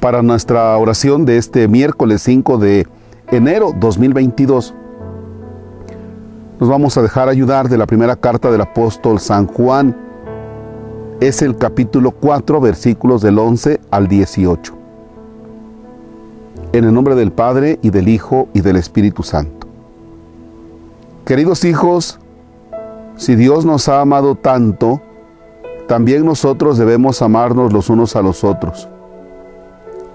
para nuestra oración de este miércoles 5 de enero 2022. Nos vamos a dejar ayudar de la primera carta del apóstol San Juan. Es el capítulo 4, versículos del 11 al 18. En el nombre del Padre y del Hijo y del Espíritu Santo. Queridos hijos, si Dios nos ha amado tanto, también nosotros debemos amarnos los unos a los otros.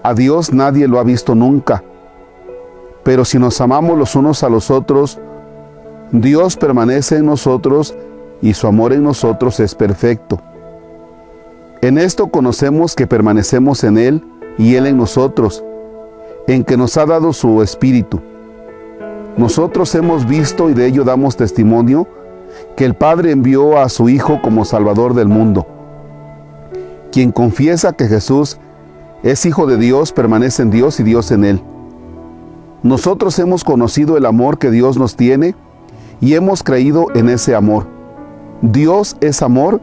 A Dios nadie lo ha visto nunca, pero si nos amamos los unos a los otros, Dios permanece en nosotros y su amor en nosotros es perfecto. En esto conocemos que permanecemos en Él y Él en nosotros, en que nos ha dado su Espíritu. Nosotros hemos visto y de ello damos testimonio que el Padre envió a su Hijo como Salvador del mundo. Quien confiesa que Jesús es Hijo de Dios, permanece en Dios y Dios en Él. Nosotros hemos conocido el amor que Dios nos tiene y hemos creído en ese amor. Dios es amor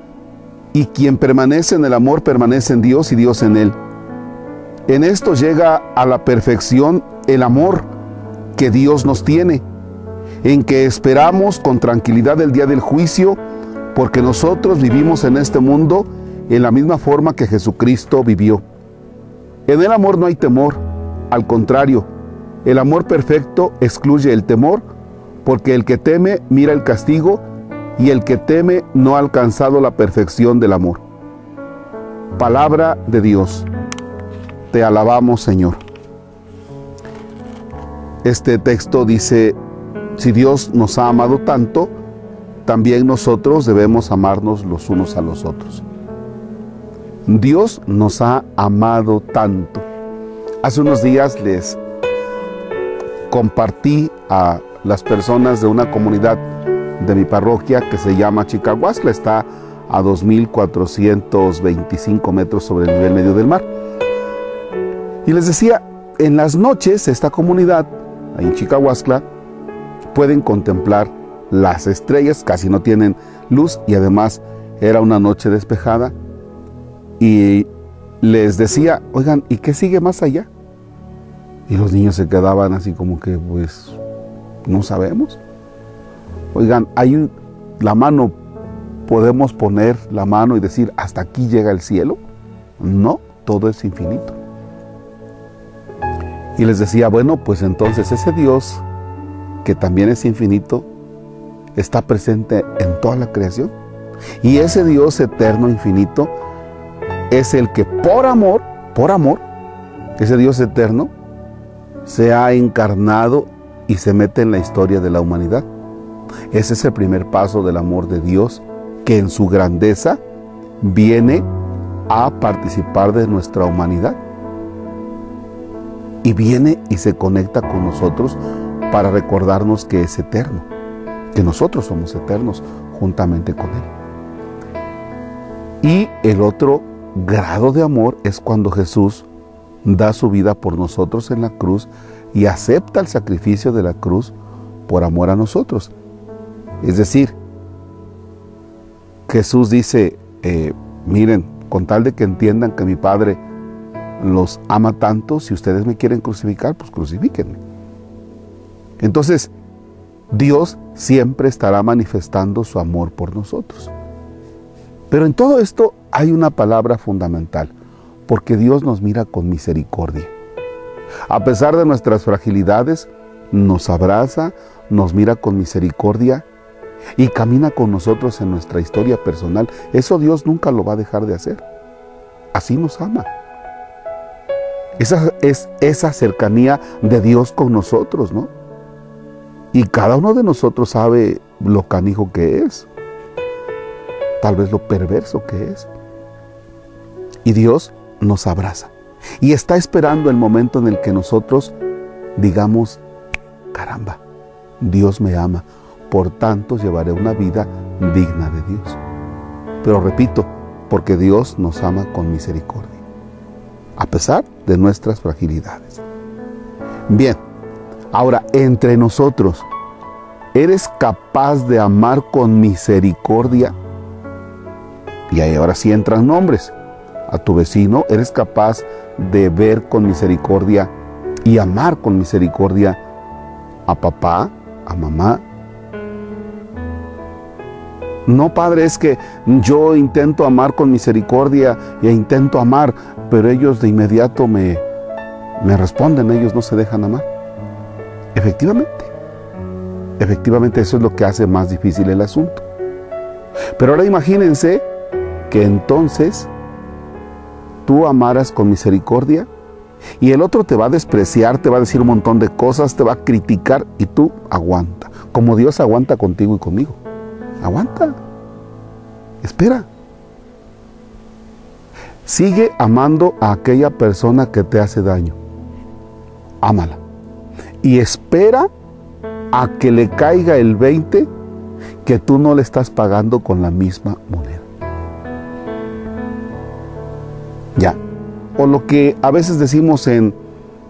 y quien permanece en el amor permanece en Dios y Dios en Él. En esto llega a la perfección el amor que Dios nos tiene, en que esperamos con tranquilidad el día del juicio, porque nosotros vivimos en este mundo en la misma forma que Jesucristo vivió. En el amor no hay temor, al contrario, el amor perfecto excluye el temor, porque el que teme mira el castigo y el que teme no ha alcanzado la perfección del amor. Palabra de Dios. Te alabamos, Señor. Este texto dice, si Dios nos ha amado tanto, también nosotros debemos amarnos los unos a los otros. Dios nos ha amado tanto. Hace unos días les compartí a las personas de una comunidad de mi parroquia que se llama Chicahuasla, está a 2.425 metros sobre el nivel medio del mar. Y les decía, en las noches esta comunidad, ahí en Chicahuasla, pueden contemplar las estrellas, casi no tienen luz y además era una noche despejada y les decía, oigan, ¿y qué sigue más allá? Y los niños se quedaban así como que, pues, no sabemos. Oigan, hay la mano, podemos poner la mano y decir, hasta aquí llega el cielo. No, todo es infinito. Y les decía, bueno, pues entonces ese Dios, que también es infinito, está presente en toda la creación. Y ese Dios eterno, infinito, es el que por amor, por amor, ese Dios eterno, se ha encarnado y se mete en la historia de la humanidad. Ese es el primer paso del amor de Dios, que en su grandeza viene a participar de nuestra humanidad. Y viene y se conecta con nosotros para recordarnos que es eterno, que nosotros somos eternos juntamente con Él. Y el otro grado de amor es cuando Jesús da su vida por nosotros en la cruz y acepta el sacrificio de la cruz por amor a nosotros. Es decir, Jesús dice, eh, miren, con tal de que entiendan que mi Padre los ama tanto, si ustedes me quieren crucificar, pues crucifíquenme. Entonces, Dios siempre estará manifestando su amor por nosotros. Pero en todo esto hay una palabra fundamental, porque Dios nos mira con misericordia. A pesar de nuestras fragilidades, nos abraza, nos mira con misericordia y camina con nosotros en nuestra historia personal. Eso Dios nunca lo va a dejar de hacer. Así nos ama. Esa es esa cercanía de Dios con nosotros, ¿no? Y cada uno de nosotros sabe lo canijo que es, tal vez lo perverso que es. Y Dios nos abraza. Y está esperando el momento en el que nosotros digamos, caramba, Dios me ama, por tanto llevaré una vida digna de Dios. Pero repito, porque Dios nos ama con misericordia, a pesar de nuestras fragilidades. Bien, ahora entre nosotros, ¿eres capaz de amar con misericordia? Y ahí ahora sí entran nombres a tu vecino, eres capaz de ver con misericordia y amar con misericordia a papá, a mamá. No, Padre, es que yo intento amar con misericordia e intento amar, pero ellos de inmediato me, me responden, ellos no se dejan amar. Efectivamente, efectivamente eso es lo que hace más difícil el asunto. Pero ahora imagínense que entonces tú amaras con misericordia y el otro te va a despreciar, te va a decir un montón de cosas, te va a criticar y tú aguanta, como Dios aguanta contigo y conmigo. Aguanta. Espera. Sigue amando a aquella persona que te hace daño. Ámala. Y espera a que le caiga el 20 que tú no le estás pagando con la misma moneda. Ya. O lo que a veces decimos en,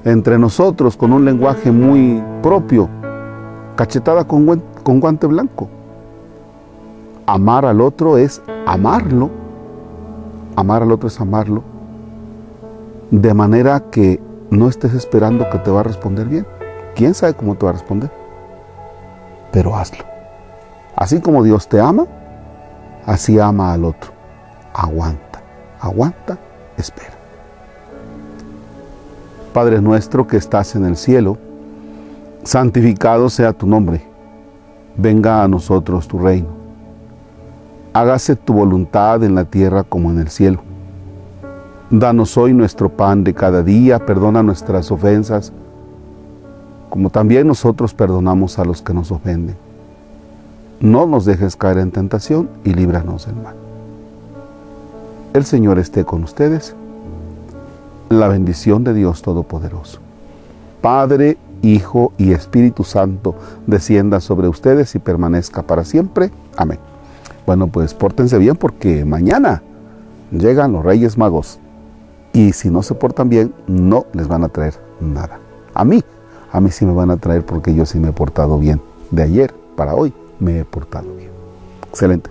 entre nosotros con un lenguaje muy propio, cachetada con, con guante blanco. Amar al otro es amarlo. Amar al otro es amarlo. De manera que no estés esperando que te va a responder bien. ¿Quién sabe cómo te va a responder? Pero hazlo. Así como Dios te ama, así ama al otro. Aguanta, aguanta, espera. Padre nuestro que estás en el cielo, santificado sea tu nombre. Venga a nosotros tu reino. Hágase tu voluntad en la tierra como en el cielo. Danos hoy nuestro pan de cada día, perdona nuestras ofensas, como también nosotros perdonamos a los que nos ofenden no nos dejes caer en tentación y líbranos del mal. El Señor esté con ustedes. La bendición de Dios Todopoderoso. Padre, Hijo y Espíritu Santo descienda sobre ustedes y permanezca para siempre. Amén. Bueno, pues pórtense bien porque mañana llegan los Reyes Magos. Y si no se portan bien, no les van a traer nada. A mí, a mí sí me van a traer porque yo sí me he portado bien de ayer para hoy me he portado bien. Excelente,